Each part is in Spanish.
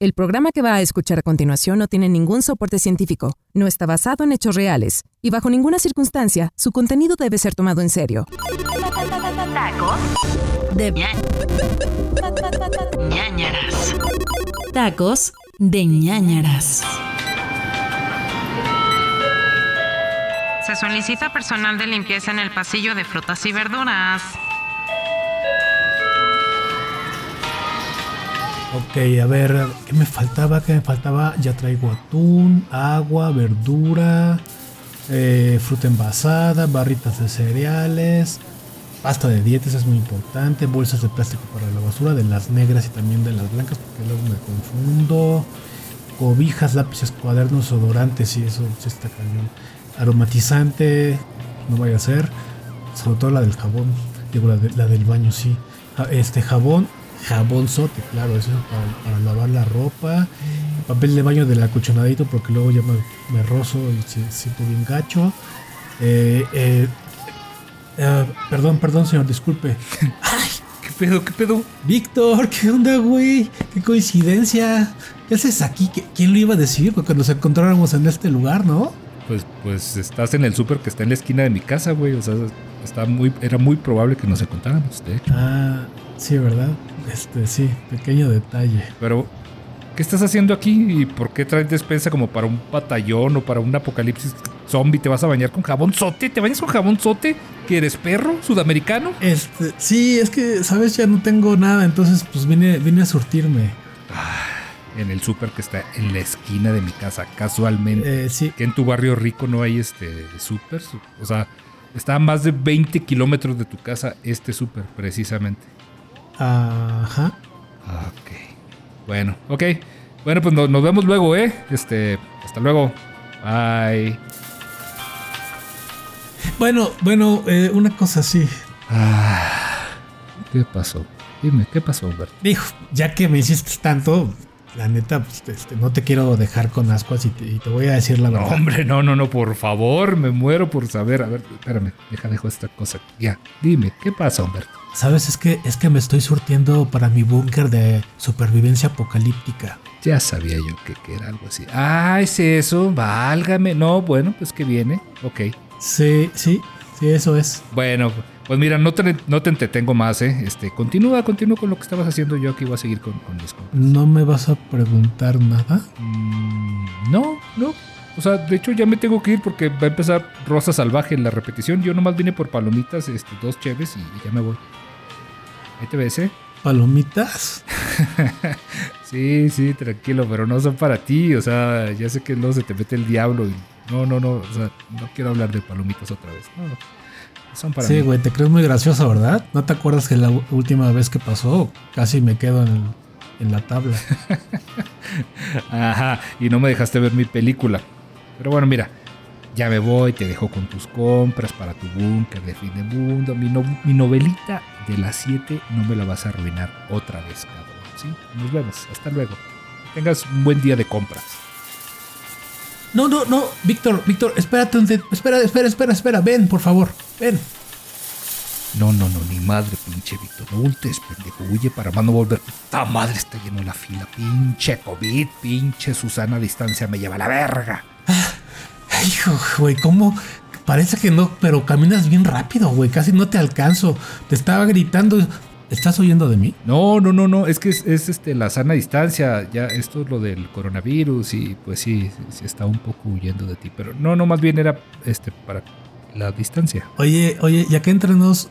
El programa que va a escuchar a continuación no tiene ningún soporte científico, no está basado en hechos reales y bajo ninguna circunstancia su contenido debe ser tomado en serio. Tacos de ñañaras. Tacos de ñañaras. Se solicita personal de limpieza en el pasillo de frutas y verduras. Ok, a ver, ¿qué me faltaba? ¿Qué me faltaba? Ya traigo atún, agua, verdura, eh, fruta envasada, barritas de cereales, pasta de dietas es muy importante, bolsas de plástico para la basura, de las negras y también de las blancas, porque luego me confundo, cobijas, lápices, cuadernos, odorantes, y eso sí está cañón. Aromatizante, no vaya a ser, sobre todo la del jabón, digo, la, de- la del baño, sí. Ja- Este jabón, jabón sote, claro, eso es para, para lavar la ropa, papel de baño del acolchonadito, porque luego ya me, me rozo y si- siento bien gacho. Eh, eh, eh, perdón, perdón, señor, disculpe. ¿Qué pedo? ¿Qué pedo? Víctor, ¿qué onda, güey? Qué coincidencia. ¿Qué haces aquí? ¿Qué- ¿Quién lo iba a decir? Porque nos encontráramos en este lugar, ¿no? Pues, pues estás en el súper que está en la esquina de mi casa, güey. O sea, está muy, era muy probable que nos encontráramos, de hecho. Ah, sí, ¿verdad? Este, sí, pequeño detalle. Pero, ¿qué estás haciendo aquí? ¿Y por qué traes despensa como para un batallón o para un apocalipsis zombie? ¿Te vas a bañar con jabón sote? ¿Te bañas con jabón sote? ¿Que eres perro? ¿Sudamericano? Este, sí, es que, ¿sabes? Ya no tengo nada, entonces pues vine, vine a surtirme. En el súper que está en la esquina de mi casa, casualmente. Eh, sí, que en tu barrio rico no hay este súper. O sea, está a más de 20 kilómetros de tu casa este súper, precisamente. Ajá. Ok. Bueno, ok. Bueno, pues no- nos vemos luego, ¿eh? Este, hasta luego. Bye. Bueno, bueno, eh, una cosa así. Ah, ¿Qué pasó? Dime, ¿qué pasó, Humberto? Dijo, ya que me hiciste tanto, la neta, pues, este, no te quiero dejar con ascuas y te, y te voy a decir la No, verdad. hombre, no, no, no, por favor, me muero por saber. A ver, espérame, deja, dejo esta cosa. Ya, dime, ¿qué pasa, Humberto? Sabes, es que, es que me estoy surtiendo para mi búnker de supervivencia apocalíptica. Ya sabía yo que, que era algo así. Ah, es eso, válgame. No, bueno, pues que viene. Ok. Sí, sí, sí, eso es. Bueno, pues mira, no te, no te entretengo más, ¿eh? Este, continúa, continúa con lo que estabas haciendo. Yo aquí voy a seguir con, con mis compras. ¿No me vas a preguntar nada? Mm, no, no. O sea, de hecho ya me tengo que ir porque va a empezar Rosa Salvaje en la repetición. Yo nomás vine por palomitas, este, dos cheves y, y ya me voy. Ahí te ves, ¿eh? ¿Palomitas? Sí, sí, tranquilo, pero no son para ti. O sea, ya sé que luego se te mete el diablo. Y no, no, no. O sea, no quiero hablar de palomitas otra vez. No, no. Son para Sí, mí. güey, te crees muy gracioso, ¿verdad? ¿No te acuerdas que la última vez que pasó casi me quedo en, en la tabla? Ajá, y no me dejaste ver mi película. Pero bueno, mira, ya me voy, te dejo con tus compras para tu búnker de fin de mundo. Mi, no- mi novelita de las 7 no me la vas a arruinar otra vez, cabrón. ¿sí? Nos vemos, hasta luego. Tengas un buen día de compras. No, no, no, Víctor, Víctor, espérate, un espera, espera, espera, espera, ven, por favor, ven. No, no, no, ni madre, pinche Víctor. No voltees, pendejo. Huye para más no volver. ¡Ta madre está lleno la fila! Pinche COVID, pinche Susana a distancia me lleva a la verga. Ay, Hijo, güey, ¿cómo? Parece que no, pero caminas bien rápido, güey, casi no te alcanzo. Te estaba gritando. ¿Estás oyendo de mí? No, no, no, no, es que es, es, este la sana distancia, ya esto es lo del coronavirus y pues sí, sí, está un poco huyendo de ti, pero no, no, más bien era este para la distancia. Oye, oye, ya que entre nos,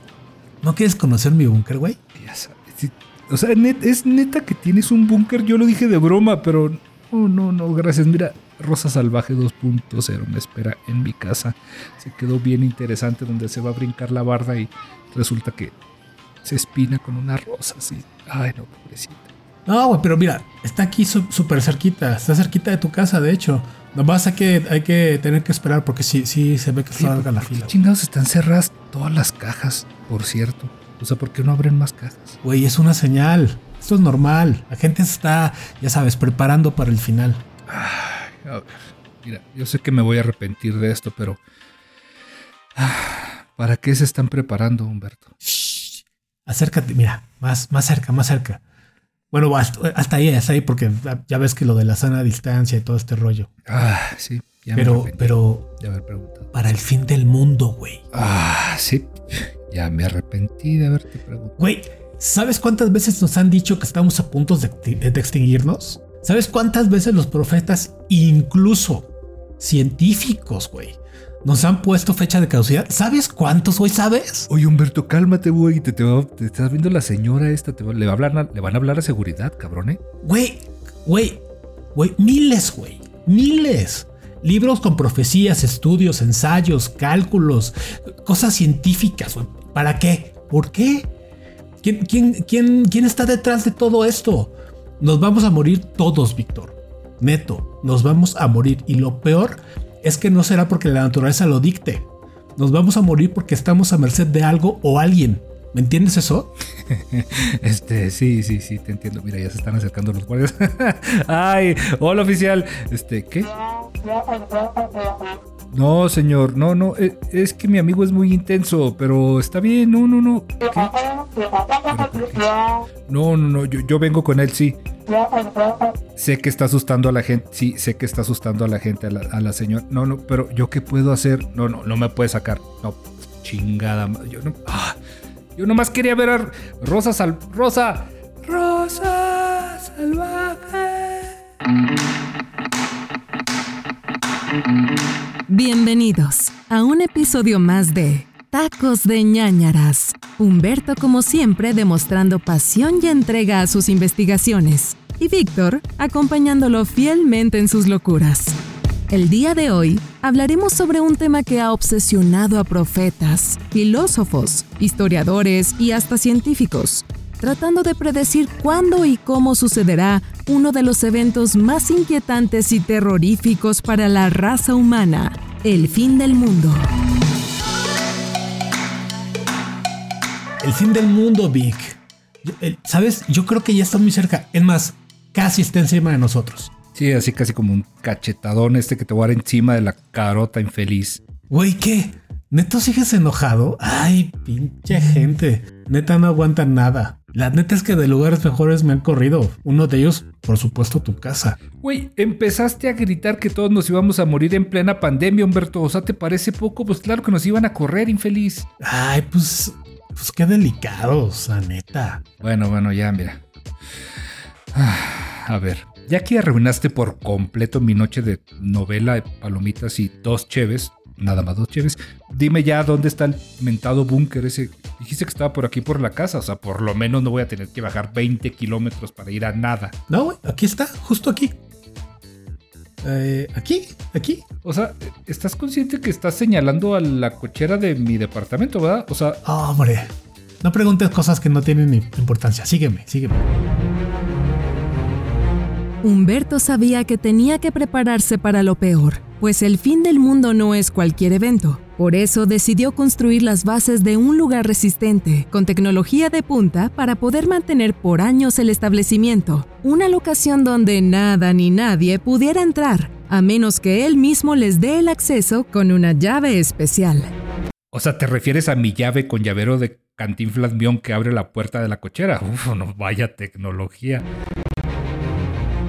¿no quieres conocer mi búnker, güey? Ya sabes, sí, o sea, net- es neta que tienes un búnker, yo lo dije de broma, pero no, no, no, gracias. Mira, Rosa Salvaje 2.0 me espera en mi casa. Se quedó bien interesante donde se va a brincar la barda y resulta que se espina con una rosa así. Ay, no, pobrecita. No, güey, pero mira, está aquí súper cerquita, está cerquita de tu casa, de hecho. Nomás hay que, hay que tener que esperar porque sí, sí se ve que está larga la ¿Por qué fila. güey. chingados están cerradas todas las cajas, por cierto? O sea, ¿por qué no abren más cajas? Güey, es una señal. Esto es normal. La gente se está, ya sabes, preparando para el final. A ver, mira, yo sé que me voy a arrepentir de esto, pero... Ah, ¿Para qué se están preparando, Humberto? Shh. Acércate, mira, más, más cerca, más cerca. Bueno, hasta, hasta ahí, hasta ahí, porque ya ves que lo de la sana distancia y todo este rollo. Ah, sí. Ya me Pero, arrepentí pero de haber preguntado. para el fin del mundo, güey. Ah, sí. Ya me arrepentí de haberte preguntado. Güey, ¿sabes cuántas veces nos han dicho que estamos a punto de, de extinguirnos? ¿Sabes cuántas veces los profetas, incluso científicos, güey, nos han puesto fecha de caducidad? ¿Sabes cuántos, güey? ¿Sabes? Oye, Humberto, cálmate, güey. Te, te, va- te estás viendo la señora esta. te le, va a hablar, le van a hablar a seguridad, cabrón, ¿eh? Güey, güey, güey, miles, güey, miles. Libros con profecías, estudios, ensayos, cálculos, cosas científicas, güey. ¿Para qué? ¿Por qué? ¿Quién, quién, quién, quién está detrás de todo esto? Nos vamos a morir todos, Víctor. Neto, nos vamos a morir. Y lo peor es que no será porque la naturaleza lo dicte. Nos vamos a morir porque estamos a merced de algo o alguien. ¿Me entiendes eso? Este, sí, sí, sí, te entiendo. Mira, ya se están acercando los guardias. Ay, hola oficial. Este, ¿qué? No, señor, no, no, eh, es que mi amigo es muy intenso, pero está bien, no, no, no. ¿Qué? ¿Pero por qué? No, no, no, yo, yo vengo con él, sí. Sé que está asustando a la gente, sí, sé que está asustando a la gente, a la, señora. No, no, pero ¿yo qué puedo hacer? No, no, no me puede sacar. No, chingada. Yo no. ah, yo nomás quería ver a Rosa Sal. Rosa. Rosa Salvaje. Bienvenidos a un episodio más de Tacos de ñañaras. Humberto, como siempre, demostrando pasión y entrega a sus investigaciones. Y Víctor, acompañándolo fielmente en sus locuras. El día de hoy hablaremos sobre un tema que ha obsesionado a profetas, filósofos, historiadores y hasta científicos, tratando de predecir cuándo y cómo sucederá uno de los eventos más inquietantes y terroríficos para la raza humana, el fin del mundo. El fin del mundo, Vic. El- ¿Sabes? Yo creo que ya está muy cerca. Es más, casi está encima de nosotros. Sí, así casi como un cachetadón este que te voy a dar encima de la carota infeliz. Güey, ¿qué? ¿Neto sigues enojado? Ay, pinche gente. Neta no aguantan nada. La neta es que de lugares mejores me han corrido. Uno de ellos, por supuesto, tu casa. Güey, empezaste a gritar que todos nos íbamos a morir en plena pandemia, Humberto. O sea, ¿te parece poco? Pues claro que nos iban a correr, infeliz. Ay, pues, pues qué delicados, la neta. Bueno, bueno, ya, mira. Ah, A ver, ya que arruinaste por completo mi noche de novela, de palomitas y dos cheves, nada más dos cheves, dime ya dónde está el mentado búnker ese. Dijiste que estaba por aquí por la casa, o sea, por lo menos no voy a tener que bajar 20 kilómetros para ir a nada. No, güey, aquí está, justo aquí. Eh, aquí, aquí. O sea, ¿estás consciente que estás señalando a la cochera de mi departamento, verdad? O sea, Hombre, no preguntes cosas que no tienen importancia. Sígueme, sígueme. Humberto sabía que tenía que prepararse para lo peor, pues el fin del mundo no es cualquier evento. Por eso decidió construir las bases de un lugar resistente, con tecnología de punta para poder mantener por años el establecimiento, una locación donde nada ni nadie pudiera entrar, a menos que él mismo les dé el acceso con una llave especial. o sea, ¿te refieres a mi llave con llavero de cantinflas mión que abre la puerta de la cochera? Uf, no vaya tecnología.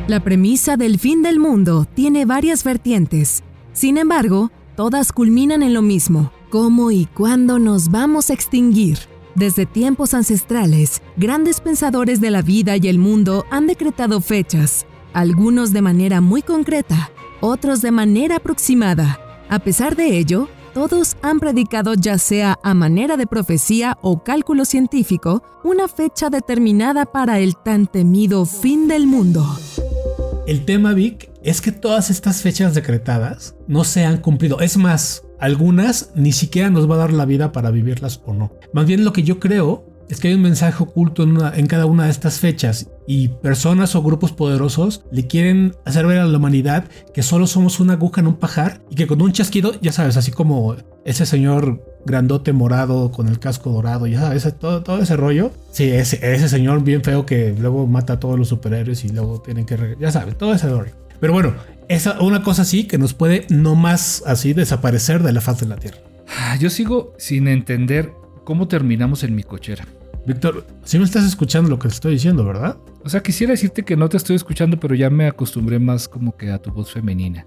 La premisa del fin del mundo tiene varias vertientes. Sin embargo, todas culminan en lo mismo, cómo y cuándo nos vamos a extinguir. Desde tiempos ancestrales, grandes pensadores de la vida y el mundo han decretado fechas, algunos de manera muy concreta, otros de manera aproximada. A pesar de ello, todos han predicado ya sea a manera de profecía o cálculo científico una fecha determinada para el tan temido fin del mundo. El tema, Vic, es que todas estas fechas decretadas no se han cumplido. Es más, algunas ni siquiera nos va a dar la vida para vivirlas o no. Más bien lo que yo creo es que hay un mensaje oculto en, cada una de estas fechas y personas o grupos poderosos le quieren hacer ver a la humanidad que solo somos una aguja en un pajar y que con un chasquido, ya sabes, así como ese señor grandote morado con el casco dorado, ya sabes, todo, todo ese rollo. Sí, ese, ese señor bien feo que luego mata a todos los superhéroes y luego tienen que, ya sabes, todo ese rollo. Pero bueno, esa una cosa así que nos puede no más así desaparecer de la faz de la Tierra. Ah, Yo sigo sin entender cómo terminamos en mi cochera. Víctor, si me estás escuchando lo que te estoy diciendo, ¿verdad? O sea, quisiera decirte que no te estoy escuchando, pero ya me acostumbré más como que a tu voz femenina.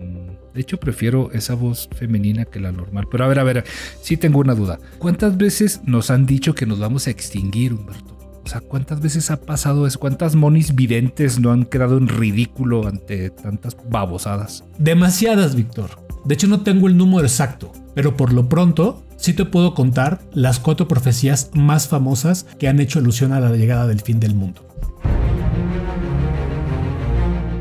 Mm, De hecho, prefiero esa voz femenina que la normal. Pero a ver, a ver, sí tengo una duda. ¿Cuántas veces nos han dicho que nos vamos a extinguir, Humberto? O sea, ¿cuántas veces ha pasado eso? ¿Cuántas monis videntes no han quedado en ridículo ante tantas babosadas? Demasiadas, Víctor. De hecho, no tengo el número exacto, pero por lo pronto sí te puedo contar las cuatro profecías más famosas que han hecho alusión a la llegada del fin del mundo.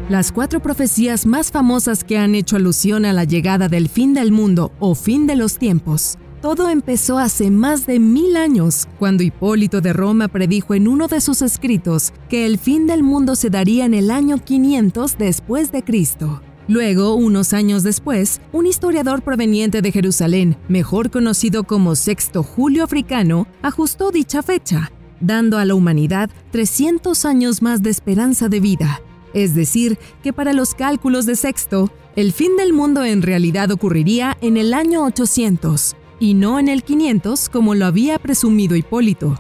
Las cuatro profecías más famosas que han hecho alusión a la llegada del fin del mundo o fin de los tiempos. Todo empezó hace más de mil años, cuando Hipólito de Roma predijo en uno de sus escritos que el fin del mundo se daría en el año 500 después de Cristo. Luego, unos años después, un historiador proveniente de Jerusalén, mejor conocido como Sexto Julio Africano, ajustó dicha fecha, dando a la humanidad 300 años más de esperanza de vida. Es decir, que para los cálculos de Sexto, el fin del mundo en realidad ocurriría en el año 800, y no en el 500 como lo había presumido Hipólito.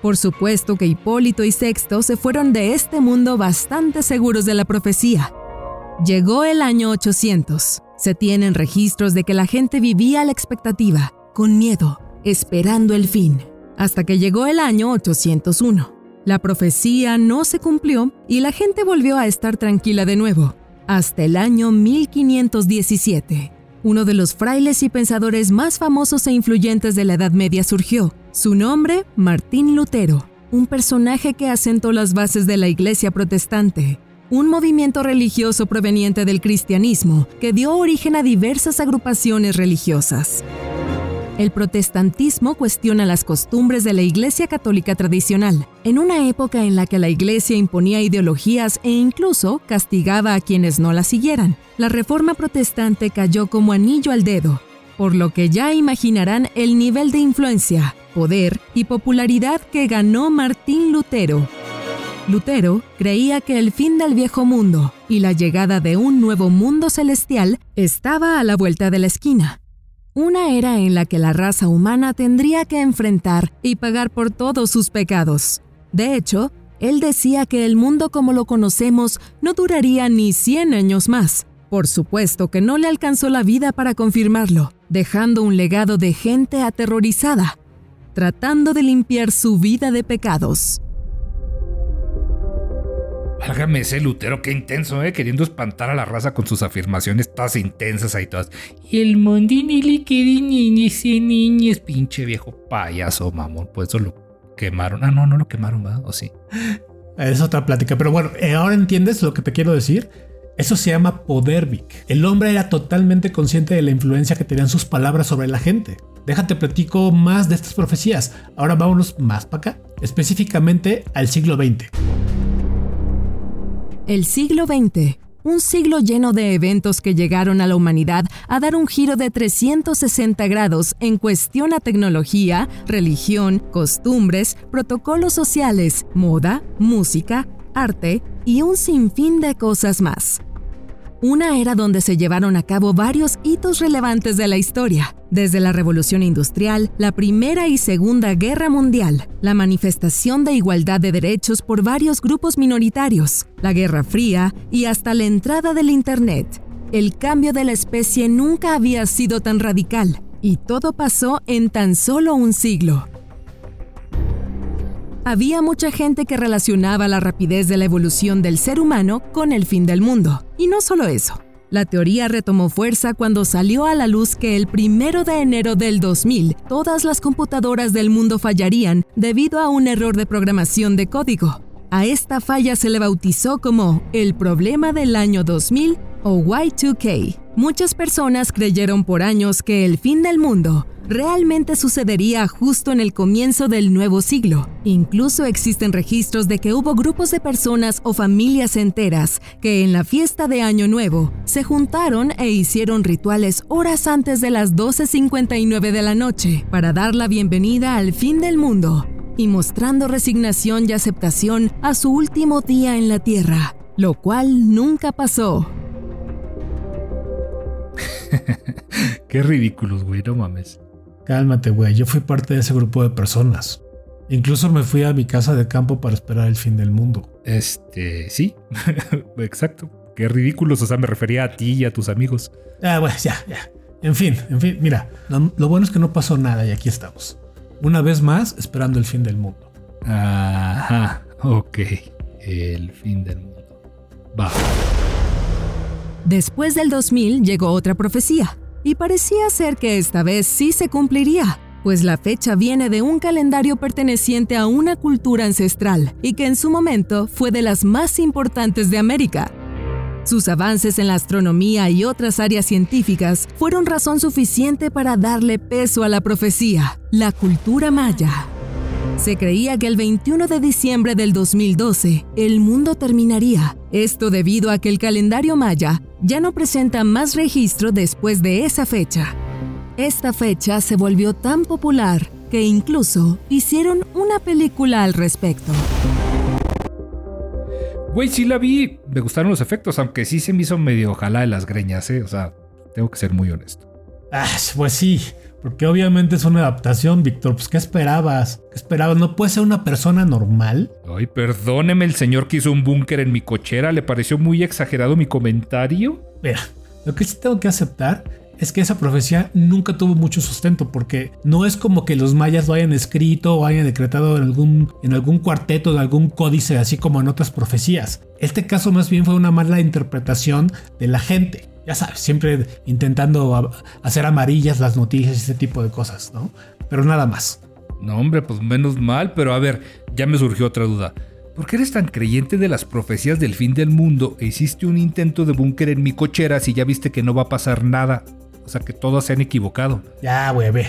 Por supuesto que Hipólito y Sexto se fueron de este mundo bastante seguros de la profecía. Llegó el año 800. Se tienen registros de que la gente vivía a la expectativa, con miedo, esperando el fin, hasta que llegó el año 801. La profecía no se cumplió y la gente volvió a estar tranquila de nuevo, hasta el año 1517. Uno de los frailes y pensadores más famosos e influyentes de la Edad Media surgió. Su nombre, Martín Lutero, un personaje que asentó las bases de la Iglesia protestante, un movimiento religioso proveniente del cristianismo que dio origen a diversas agrupaciones religiosas. El protestantismo cuestiona las costumbres de la Iglesia católica tradicional, en una época en la que la Iglesia imponía ideologías e incluso castigaba a quienes no la siguieran. La reforma protestante cayó como anillo al dedo, por lo que ya imaginarán el nivel de influencia, poder y popularidad que ganó Martín Lutero. Lutero creía que el fin del viejo mundo y la llegada de un nuevo mundo celestial estaba a la vuelta de la esquina. Una era en la que la raza humana tendría que enfrentar y pagar por todos sus pecados. De hecho, él decía que el mundo como lo conocemos no duraría ni 100 años más. Por supuesto que no le alcanzó la vida para confirmarlo, dejando un legado de gente aterrorizada, tratando de limpiar su vida de pecados. Válgame ese Lutero, qué intenso, ¿eh? Queriendo espantar a la raza con sus afirmaciones todas intensas ahí todas. Y el mondini que niñes y niñes, pinche viejo payaso, mamón. Pues eso lo quemaron. Ah, no, no lo quemaron, ¿verdad? ¿O sí? Es otra plática, pero bueno, eh, ahora entiendes lo que te quiero decir. Eso se llama poder, Vic. El hombre era totalmente consciente de la influencia que tenían sus palabras sobre la gente. Déjate platico más de estas profecías. Ahora vámonos más para acá, específicamente al siglo XX. El siglo XX, un siglo lleno de eventos que llegaron a la humanidad a dar un giro de 360 grados en cuestión a tecnología, religión, costumbres, protocolos sociales, moda, música, arte y un sinfín de cosas más. Una era donde se llevaron a cabo varios hitos relevantes de la historia, desde la Revolución Industrial, la Primera y Segunda Guerra Mundial, la manifestación de igualdad de derechos por varios grupos minoritarios, la Guerra Fría y hasta la entrada del Internet. El cambio de la especie nunca había sido tan radical, y todo pasó en tan solo un siglo. Había mucha gente que relacionaba la rapidez de la evolución del ser humano con el fin del mundo. Y no solo eso. La teoría retomó fuerza cuando salió a la luz que el primero de enero del 2000 todas las computadoras del mundo fallarían debido a un error de programación de código. A esta falla se le bautizó como el problema del año 2000 o Y2K. Muchas personas creyeron por años que el fin del mundo realmente sucedería justo en el comienzo del nuevo siglo. Incluso existen registros de que hubo grupos de personas o familias enteras que en la fiesta de Año Nuevo se juntaron e hicieron rituales horas antes de las 12.59 de la noche para dar la bienvenida al fin del mundo y mostrando resignación y aceptación a su último día en la Tierra, lo cual nunca pasó. Qué ridículos, güey, no mames. Cálmate, güey, yo fui parte de ese grupo de personas. Incluso me fui a mi casa de campo para esperar el fin del mundo. Este, sí, exacto. Qué ridículos, o sea, me refería a ti y a tus amigos. Ah, bueno, ya, ya. En fin, en fin, mira, lo, lo bueno es que no pasó nada y aquí estamos. Una vez más, esperando el fin del mundo. Ajá, ok. El fin del mundo. Va. Después del 2000 llegó otra profecía, y parecía ser que esta vez sí se cumpliría, pues la fecha viene de un calendario perteneciente a una cultura ancestral y que en su momento fue de las más importantes de América. Sus avances en la astronomía y otras áreas científicas fueron razón suficiente para darle peso a la profecía, la cultura maya. Se creía que el 21 de diciembre del 2012 el mundo terminaría, esto debido a que el calendario maya ya no presenta más registro después de esa fecha. Esta fecha se volvió tan popular que incluso hicieron una película al respecto. Güey, sí la vi. Me gustaron los efectos, aunque sí se me hizo medio ojalá de las greñas, ¿eh? O sea, tengo que ser muy honesto. Ah, pues sí, porque obviamente es una adaptación, Víctor. Pues, ¿qué esperabas? ¿Qué esperabas? ¿No puede ser una persona normal? Ay, perdóneme, el señor que hizo un búnker en mi cochera. ¿Le pareció muy exagerado mi comentario? Mira, lo que sí tengo que aceptar es que esa profecía nunca tuvo mucho sustento porque no es como que los mayas lo hayan escrito o hayan decretado en algún, en algún cuarteto, en algún códice, así como en otras profecías. Este caso más bien fue una mala interpretación de la gente. Ya sabes, siempre intentando hacer amarillas las noticias y ese tipo de cosas, ¿no? Pero nada más. No, hombre, pues menos mal, pero a ver, ya me surgió otra duda. ¿Por qué eres tan creyente de las profecías del fin del mundo e hiciste un intento de búnker en mi cochera si ya viste que no va a pasar nada? O sea, que todos se han equivocado. Ya, güey, ve.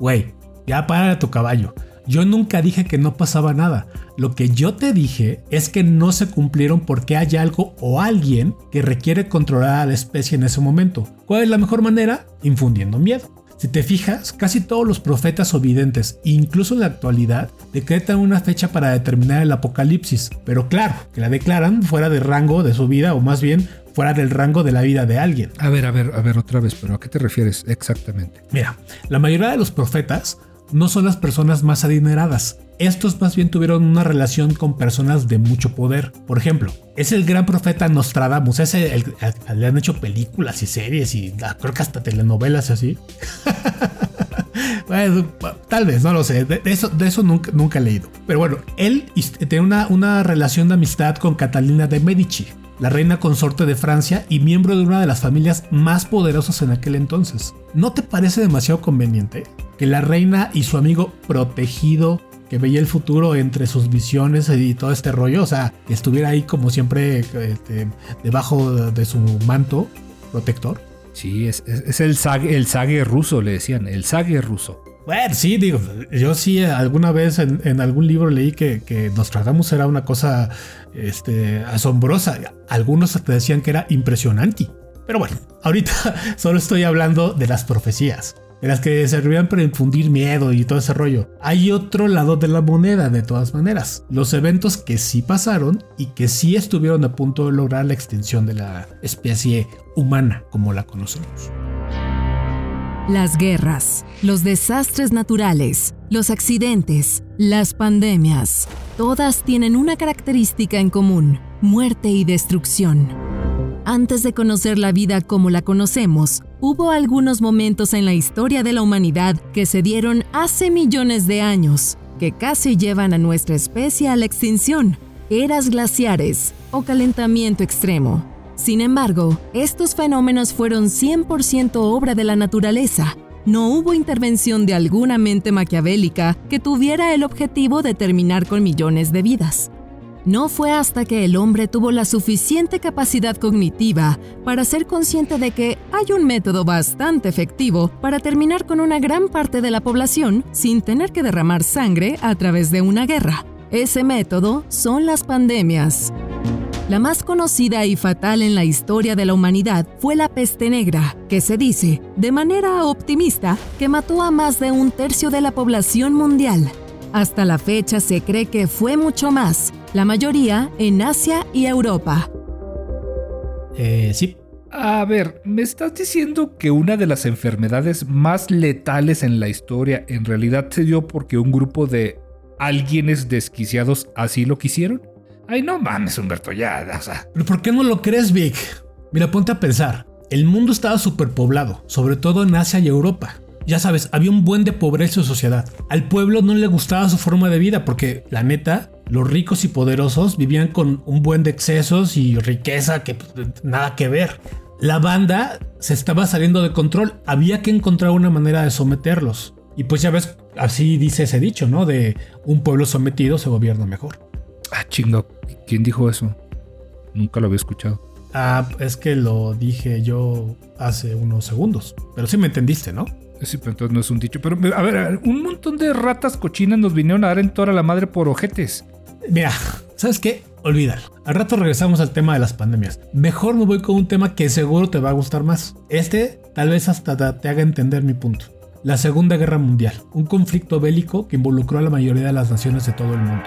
Güey, ya para tu caballo. Yo nunca dije que no pasaba nada. Lo que yo te dije es que no se cumplieron porque hay algo o alguien que requiere controlar a la especie en ese momento. ¿Cuál es la mejor manera? Infundiendo miedo. Si te fijas, casi todos los profetas o videntes, incluso en la actualidad, decretan una fecha para determinar el apocalipsis, pero claro, que la declaran fuera de rango de su vida o más bien fuera del rango de la vida de alguien. A ver, a ver, a ver otra vez, pero ¿a qué te refieres exactamente? Mira, la mayoría de los profetas no son las personas más adineradas. Estos más bien tuvieron una relación con personas de mucho poder. Por ejemplo, es el gran profeta Nostradamus. Ese el, le han hecho películas y series y ah, creo que hasta telenovelas así. tal vez, no lo sé. De, eso, nunca he leído. Pero bueno, él tiene una, una relación de amistad con Catalina de Medici, la reina consorte de Francia y miembro de una de las familias más poderosas en aquel entonces. ¿No te parece demasiado conveniente que la reina y su amigo protegido que veía el futuro entre sus visiones y todo este rollo, o sea, que estuviera ahí como siempre este, debajo de su manto protector? Sí, es, el, sague, el ruso, le decían, el sague ruso. Bueno, sí, digo, yo sí alguna vez en, algún libro leí que, que Nostradamus era una cosa este, asombrosa. Algunos te decían que era impresionante. Pero bueno, ahorita solo estoy hablando de las profecías, de las que servían para infundir miedo y todo ese rollo. Hay otro lado de la moneda, de todas maneras. Los eventos que sí pasaron y que sí estuvieron a punto de lograr la extinción de la especie humana como la conocemos. Las guerras, los desastres naturales, los accidentes, las pandemias, todas tienen una característica en común, muerte y destrucción. Antes de conocer la vida como la conocemos, hubo algunos momentos en la historia de la humanidad que se dieron hace millones de años, que casi llevan a nuestra especie a la extinción, eras glaciares o calentamiento extremo. Sin embargo, estos fenómenos fueron 100% obra de la naturaleza. No hubo intervención de alguna mente maquiavélica que tuviera el objetivo de terminar con millones de vidas. No fue hasta que el hombre tuvo la suficiente capacidad cognitiva para ser consciente de que hay un método bastante efectivo para terminar con una gran parte de la población sin tener que derramar sangre a través de una guerra. Ese método son las pandemias. La más conocida y fatal en la historia de la humanidad fue la peste negra, que se dice, de manera optimista, que mató a más de un tercio de la población mundial. Hasta la fecha se cree que fue mucho más, la mayoría en Asia y Europa. Eh, sí. A ver, ¿me estás diciendo que una de las enfermedades más letales en la historia en realidad se dio porque un grupo de alguienes desquiciados así lo quisieron. Ay, no mames, Humberto, ya, o sea. ¿Pero por qué no lo crees, Vic? Mira, ponte a pensar. El mundo estaba superpoblado, sobre todo en Asia y Europa. Ya sabes, había un buen de pobreza y sociedad. Al pueblo no le gustaba su forma de vida porque, la neta, los ricos y poderosos vivían con un buen de excesos y riqueza que pues, nada que ver. La banda se estaba saliendo de control. Había que encontrar una manera de someterlos. Y pues ya ves, así dice ese dicho, ¿no? De un pueblo sometido se gobierna mejor. Ah, chingo. ¿Quién dijo eso? Nunca lo había escuchado. Ah, es que lo dije yo hace unos segundos. Pero sí me entendiste, ¿no? Sí, pero entonces no es un dicho. Pero, a ver, un montón de ratas cochinas nos vinieron a dar en toda la madre por ojetes. Mira, ¿sabes qué? Olvídalo. Al rato regresamos al tema de las pandemias. Mejor me voy con un tema que seguro te va a gustar más. Este tal vez hasta te haga entender mi punto. La Segunda Guerra Mundial, un conflicto bélico que involucró a la mayoría de las naciones de todo el mundo.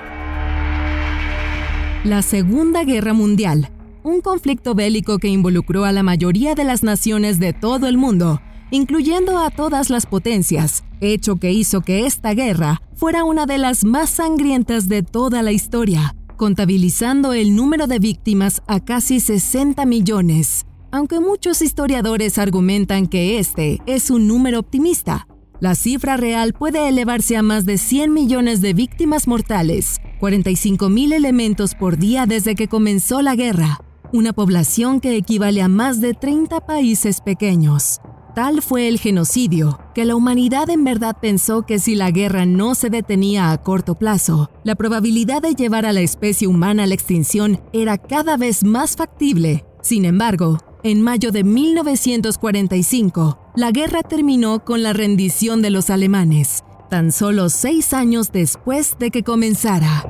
La Segunda Guerra Mundial, un conflicto bélico que involucró a la mayoría de las naciones de todo el mundo, incluyendo a todas las potencias, hecho que hizo que esta guerra fuera una de las más sangrientas de toda la historia, contabilizando el número de víctimas a casi 60 millones. Aunque muchos historiadores argumentan que este es un número optimista, la cifra real puede elevarse a más de 100 millones de víctimas mortales, 45 mil elementos por día desde que comenzó la guerra, una población que equivale a más de 30 países pequeños. Tal fue el genocidio, que la humanidad en verdad pensó que si la guerra no se detenía a corto plazo, la probabilidad de llevar a la especie humana a la extinción era cada vez más factible. Sin embargo, en mayo de 1945, la guerra terminó con la rendición de los alemanes, tan solo seis años después de que comenzara.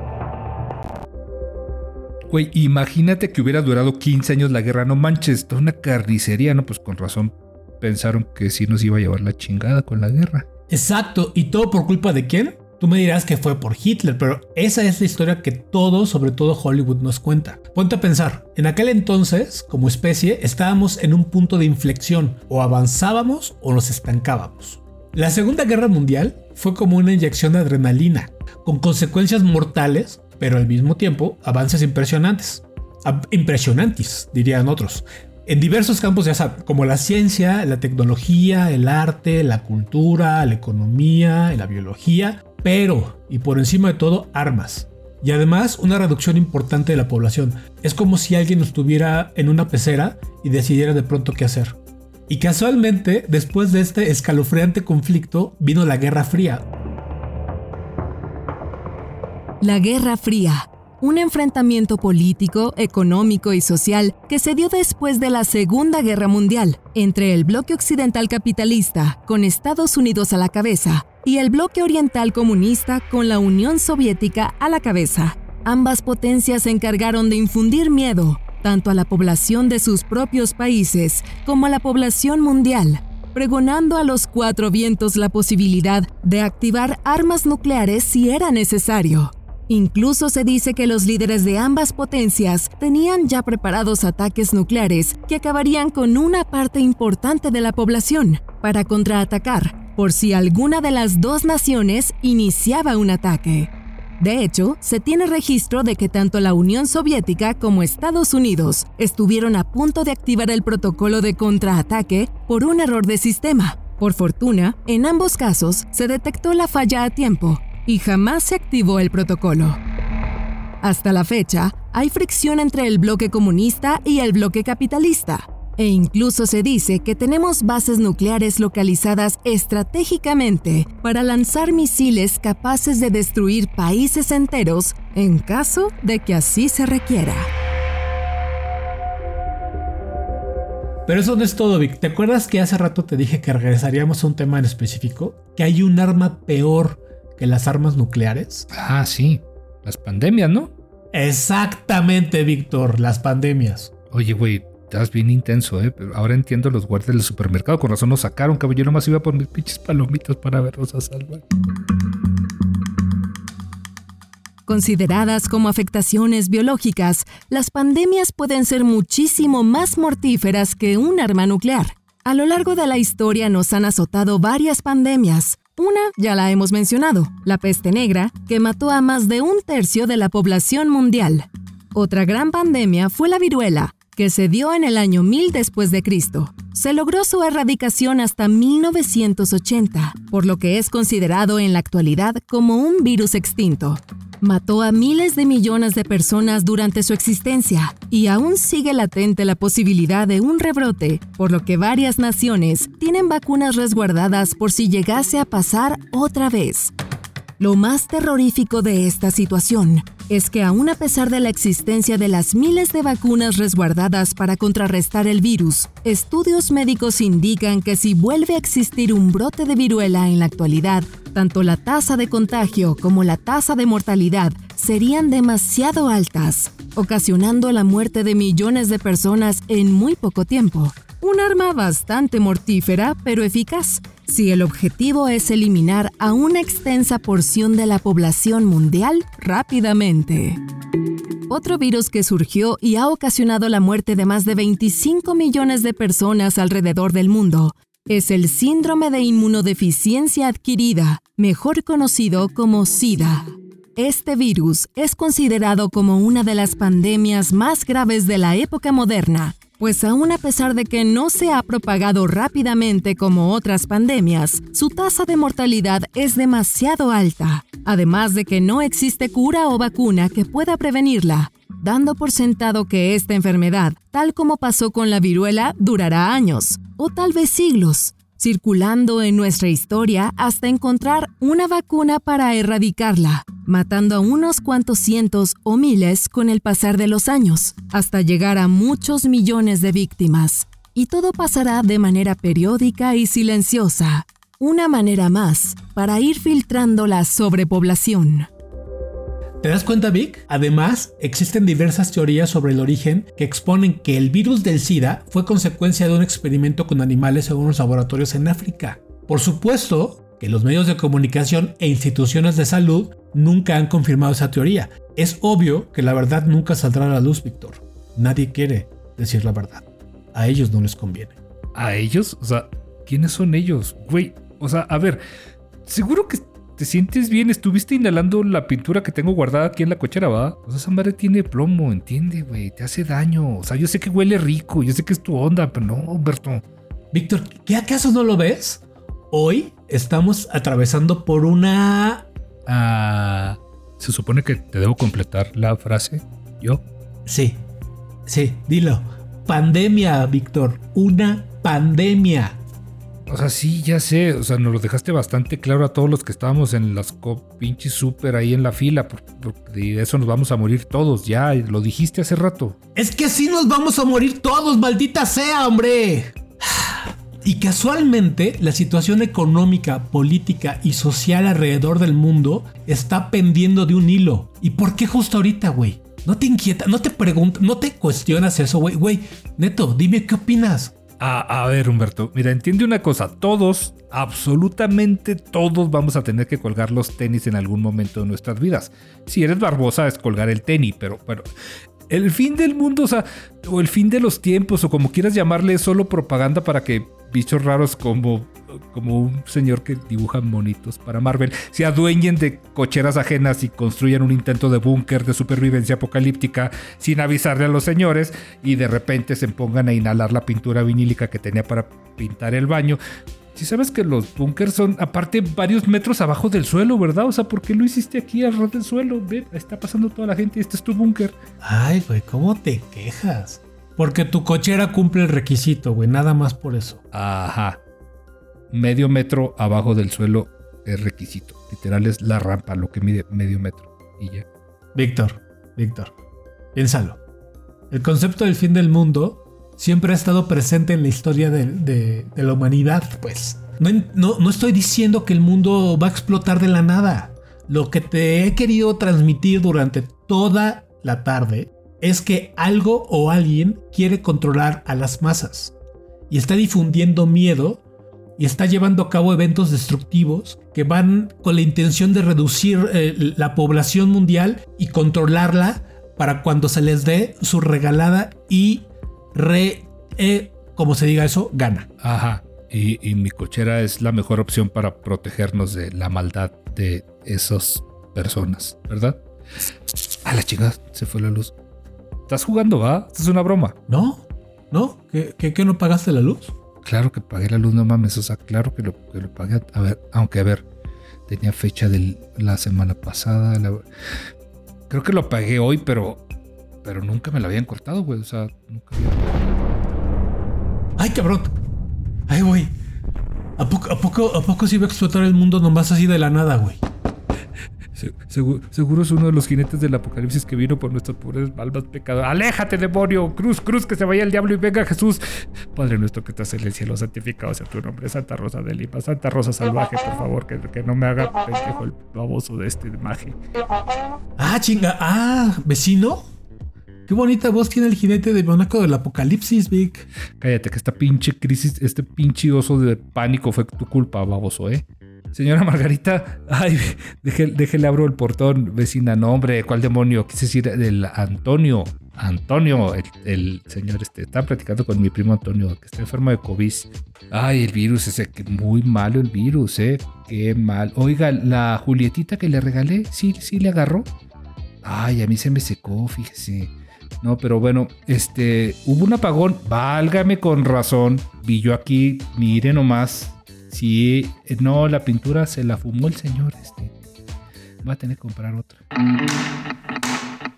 Güey, imagínate que hubiera durado 15 años la guerra, no manches, una carnicería, ¿no? Pues con razón pensaron que sí nos iba a llevar la chingada con la guerra. Exacto, ¿y todo por culpa de quién? Tú me dirás que fue por Hitler, pero esa es la historia que todo, sobre todo Hollywood, nos cuenta. Ponte a pensar, en aquel entonces, como especie, estábamos en un punto de inflexión, o avanzábamos o nos estancábamos. La Segunda Guerra Mundial fue como una inyección de adrenalina, con consecuencias mortales, pero al mismo tiempo avances impresionantes. Impresionantes, dirían otros en diversos campos, ya sabes, como la ciencia, la tecnología, el arte, la cultura, la economía, la biología, pero, y por encima de todo, armas. Y además una reducción importante de la población. Es como si alguien estuviera en una pecera y decidiera de pronto qué hacer. Y casualmente, después de este escalofriante conflicto, vino la Guerra Fría. La Guerra Fría un enfrentamiento político, económico y social que se dio después de la Segunda Guerra Mundial entre el bloque occidental capitalista, con Estados Unidos a la cabeza, y el bloque oriental comunista con la Unión Soviética a la cabeza. Ambas potencias se encargaron de infundir miedo, tanto a la población de sus propios países como a la población mundial, pregonando a los cuatro vientos la posibilidad de activar armas nucleares si era necesario. Incluso se dice que los líderes de ambas potencias tenían ya preparados ataques nucleares que acabarían con una parte importante de la población para contraatacar por si alguna de las dos naciones iniciaba un ataque. De hecho, se tiene registro de que tanto la Unión Soviética como Estados Unidos estuvieron a punto de activar el protocolo de contraataque por un error de sistema. Por fortuna, en ambos casos se detectó la falla a tiempo y jamás se activó el protocolo. Hasta la fecha, hay fricción entre el bloque comunista y el bloque capitalista, e incluso se dice que tenemos bases nucleares localizadas estratégicamente para lanzar misiles capaces de destruir países enteros en caso de que así se requiera. Pero eso no es todo, Vic. ¿Te acuerdas que hace rato te dije que regresaríamos a un tema en específico? Que hay un arma peor que las armas nucleares. Ah, sí. Las pandemias, ¿no? Exactamente, Víctor, las pandemias. Oye, güey, estás bien intenso, ¿eh? Pero ahora entiendo los guardias del supermercado. Con razón nos sacaron, caballero. Más iba por mis pinches palomitas para verlos a salvar. Consideradas como afectaciones biológicas, las pandemias pueden ser muchísimo más mortíferas que un arma nuclear. A lo largo de la historia nos han azotado varias pandemias, Una ya la hemos mencionado, la peste negra, que mató a más de un tercio de la población mundial. Otra gran pandemia fue la viruela, que se dio en el año 1000 después de Cristo. Se logró su erradicación hasta 1980, por lo que es considerado en la actualidad como un virus extinto. Mató a miles de millones de personas durante su existencia y aún sigue latente la posibilidad de un rebrote, por lo que varias naciones tienen vacunas resguardadas por si llegase a pasar otra vez. Lo más terrorífico de esta situación es que aún a pesar de la existencia de las miles de vacunas resguardadas para contrarrestar el virus, estudios médicos indican que si vuelve a existir un brote de viruela en la actualidad, tanto la tasa de contagio como la tasa de mortalidad serían demasiado altas, ocasionando la muerte de millones de personas en muy poco tiempo. Un arma bastante mortífera pero eficaz, si el objetivo es eliminar a una extensa porción de la población mundial rápidamente. Otro virus que surgió y ha ocasionado la muerte de más de 25 millones de personas alrededor del mundo es el síndrome de inmunodeficiencia adquirida, mejor conocido como SIDA. Este virus es considerado como una de las pandemias más graves de la época moderna pues aún a pesar de que no se ha propagado rápidamente como otras pandemias, su tasa de mortalidad es demasiado alta, además de que no existe cura o vacuna que pueda prevenirla, dando por sentado que esta enfermedad, tal como pasó con la viruela, durará años, o tal vez siglos, circulando en nuestra historia hasta encontrar una vacuna para erradicarla, matando a unos cuantos cientos o miles con el pasar de los años, hasta llegar a muchos millones de víctimas. Y todo pasará de manera periódica y silenciosa, una manera más para ir filtrando la sobrepoblación. ¿Te das cuenta, Vic? Además, existen diversas teorías sobre el origen que exponen que el virus del SIDA fue consecuencia de un experimento con animales en unos laboratorios en África. Por supuesto que los medios de comunicación e instituciones de salud nunca han confirmado esa teoría. Es obvio que la verdad nunca saldrá a la luz, Víctor. Nadie quiere decir la verdad. A ellos no les conviene. ¿A ellos? O sea, ¿quiénes son ellos? Güey, o sea, a ver, seguro que te sientes bien, estuviste inhalando la pintura que tengo guardada aquí en la cochera, ¿va? O sea, esa madre tiene plomo, entiende, güey, te hace daño. O sea, yo sé que huele rico, yo sé que es tu onda, pero no, Humberto. Víctor, ¿qué acaso no lo ves? Hoy estamos atravesando por una... Ah, se supone que te debo completar la frase, ¿yo? Sí, sí, dilo. Pandemia, Víctor, una pandemia. O sea, sí, ya sé. O sea, nos lo dejaste bastante claro a todos los que estábamos en las pinches súper ahí en la fila. Porque de eso nos vamos a morir todos. Ya, lo dijiste hace rato. Es que sí nos vamos a morir todos, maldita sea, hombre. Y casualmente, la situación económica, política y social alrededor del mundo está pendiendo de un hilo. ¿Y por qué justo ahorita, güey? No te inquieta, no te preguntas, no te cuestionas eso, güey. Güey, neto, dime qué opinas. A, ver, Humberto, mira, entiende una cosa, todos, absolutamente todos vamos a tener que colgar los tenis en algún momento de nuestras vidas. Si eres barbosa es colgar el tenis, pero, pero el fin del mundo, o sea, o el fin de los tiempos, o como quieras llamarle, es solo propaganda para que bichos raros como como un señor que dibuja monitos para Marvel, se adueñen de cocheras ajenas y construyan un intento de búnker de supervivencia apocalíptica sin avisarle a los señores y de repente se pongan a inhalar la pintura vinílica que tenía para pintar el baño. Si sabes que los búnkers son aparte varios metros abajo del suelo, ¿verdad? O sea, ¿por qué lo hiciste aquí al ras del suelo? Ve, está pasando toda la gente y este es tu búnker. Ay, güey, ¿cómo te quejas? Porque tu cochera cumple el requisito, güey, nada más por eso. Ajá medio metro abajo del suelo es requisito. Literal es la rampa, lo que mide medio metro. Y ya. Víctor, Víctor, piénsalo. El concepto del fin del mundo siempre ha estado presente en la historia de, la humanidad, pues. No, no, estoy diciendo que el mundo va a explotar de la nada. Lo que te he querido transmitir durante toda la tarde es que algo o alguien quiere controlar a las masas y está difundiendo miedo y está llevando a cabo eventos destructivos que van con la intención de reducir eh, la población mundial y controlarla para cuando se les dé su regalada y re, eh, como se diga eso, gana. Ajá. Y, y mi cochera es la mejor opción para protegernos de la maldad de esas personas, ¿verdad? A la chingada, se fue la luz. ¿Estás jugando, va? Esto es una broma. ¿No? ¿No? ¿Qué, qué, qué no pagaste la luz? Claro que pagué la luz, no mames. O sea, claro que lo, que lo pagué. A ver, aunque a ver, tenía fecha de la semana pasada. la- creo que lo pagué hoy, pero, pero nunca me la habían cortado, güey. O sea, nunca había. ¡Ay, cabrón! ¡Ay, güey! ¿A poco, a, poco, ¿A poco se iba a explotar el mundo nomás así de la nada, güey? Se- seguro, es uno de los jinetes del apocalipsis que vino por nuestros pobres almas pecados. ¡Aléjate, demonio! ¡Cruz, cruz, que se vaya el diablo y venga Jesús! Padre nuestro que estás en el cielo, santificado sea tu nombre. Santa Rosa de Lima, Santa Rosa salvaje, por favor, que, que no me haga pendejo el baboso de este maje. Ah, chinga. Ah, vecino. Qué bonita voz tiene el jinete de Monaco del Apocalipsis, Vic. Cállate, que esta pinche crisis, este pinche oso de pánico fue tu culpa, baboso, ¿eh? Señora Margarita, ay, déjele abro el portón, vecina. No, hombre, ¿cuál demonio? Quise decir el Antonio. Antonio, el, señor, este, está platicando con mi primo Antonio, que está enfermo de COVID. Ay, el virus ese, que muy malo el virus, ¿eh? Qué mal. Oiga, la Julietita que le regalé, sí, sí le agarró. Ay, a mí se me secó, fíjese. No, pero bueno, este, hubo un apagón, válgame con razón. Vi yo aquí, mire nomás. Sí, eh, no, la pintura se la fumó el señor, este. Va a tener que comprar otra.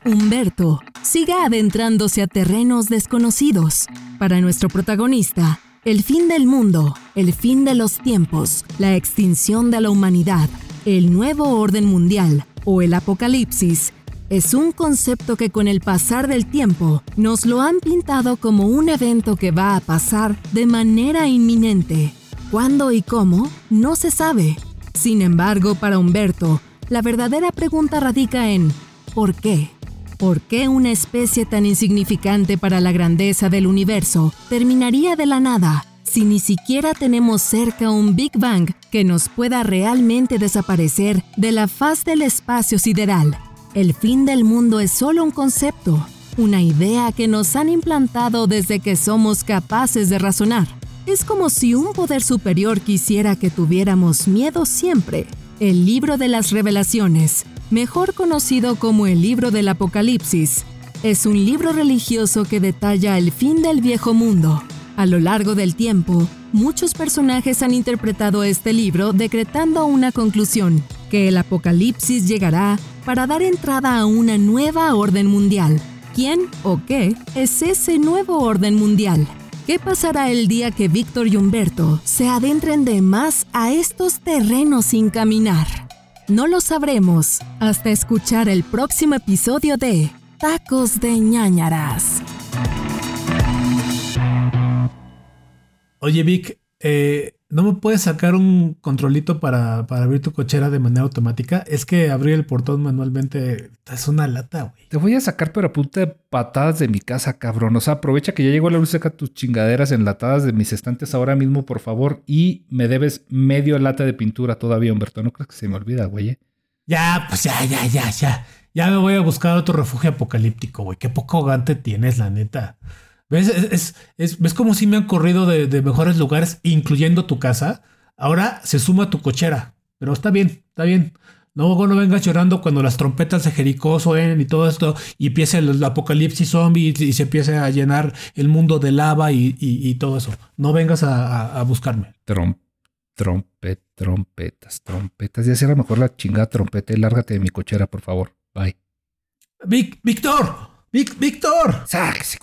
Humberto sigue adentrándose a terrenos desconocidos. Para nuestro protagonista, el fin del mundo, el fin de los tiempos, la extinción de la humanidad, el nuevo orden mundial o el apocalipsis es un concepto que con el pasar del tiempo nos lo han pintado como un evento que va a pasar de manera inminente. ¿Cuándo y cómo? No se sabe. Sin embargo, para Humberto, la verdadera pregunta radica en ¿por qué? ¿Por qué una especie tan insignificante para la grandeza del universo terminaría de la nada si ni siquiera tenemos cerca un Big Bang que nos pueda realmente desaparecer de la faz del espacio sideral? El fin del mundo es solo un concepto, una idea que nos han implantado desde que somos capaces de razonar. Es como si un poder superior quisiera que tuviéramos miedo siempre. El libro de las revelaciones, mejor conocido como el libro del Apocalipsis, es un libro religioso que detalla el fin del viejo mundo. A lo largo del tiempo, muchos personajes han interpretado este libro decretando una conclusión, que el apocalipsis llegará para dar entrada a una nueva orden mundial. ¿Quién o qué es ese nuevo orden mundial? ¿Qué pasará el día que Víctor y Humberto se adentren de más a estos terrenos sin caminar? No lo sabremos hasta escuchar el próximo episodio de Tacos de ñañaras. Oye, Vic, eh, ¿no me puedes sacar un controlito para, para abrir tu cochera de manera automática? Es que abrir el portón manualmente es una lata, güey. Te voy a sacar pero a punta de patadas de mi casa, cabrón. O sea, aprovecha que ya llegó la luz, saca tus chingaderas enlatadas de mis estantes ahora mismo, por favor. Y me debes medio lata de pintura todavía, Humberto. No crees que se me olvida, güey. eh? Ya, pues ya, ya, ya, ya. Ya me voy a buscar otro refugio apocalíptico, güey. Qué poco gante tienes, la neta. ¿Ves? Es, es- es- ¿Ves cómo sí me han corrido de, de mejores lugares, incluyendo tu casa? Ahora se suma tu cochera. Pero está bien, está bien. No, no vengas llorando cuando las trompetas de Jericó suenen y todo esto y empiece el, el apocalipsis zombie y, y se empiece a llenar el mundo de lava y, y- y todo eso. No vengas a, a- a buscarme. Trom, trompet, trompetas, trompetas. Ya cierra mejor la chingada trompeta y lárgate de mi cochera, por favor. Bye. ¡Vic, Víctor! ¡Vic, Víctor! Sáquese.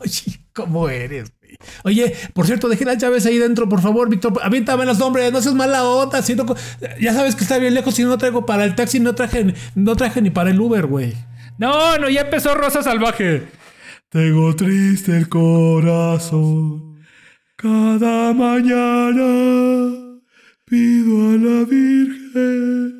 Oye, ¿cómo eres? güey? Oye, por cierto, dejé las llaves ahí dentro, por favor, Víctor. Aviéntame los nombres, no seas mala onda. si no co- ya sabes que está bien lejos y no traigo para el taxi, no traje, no traje ni para el Uber, güey. No, no, ya empezó Rosa Salvaje. Tengo triste el corazón. Cada mañana pido a la Virgen.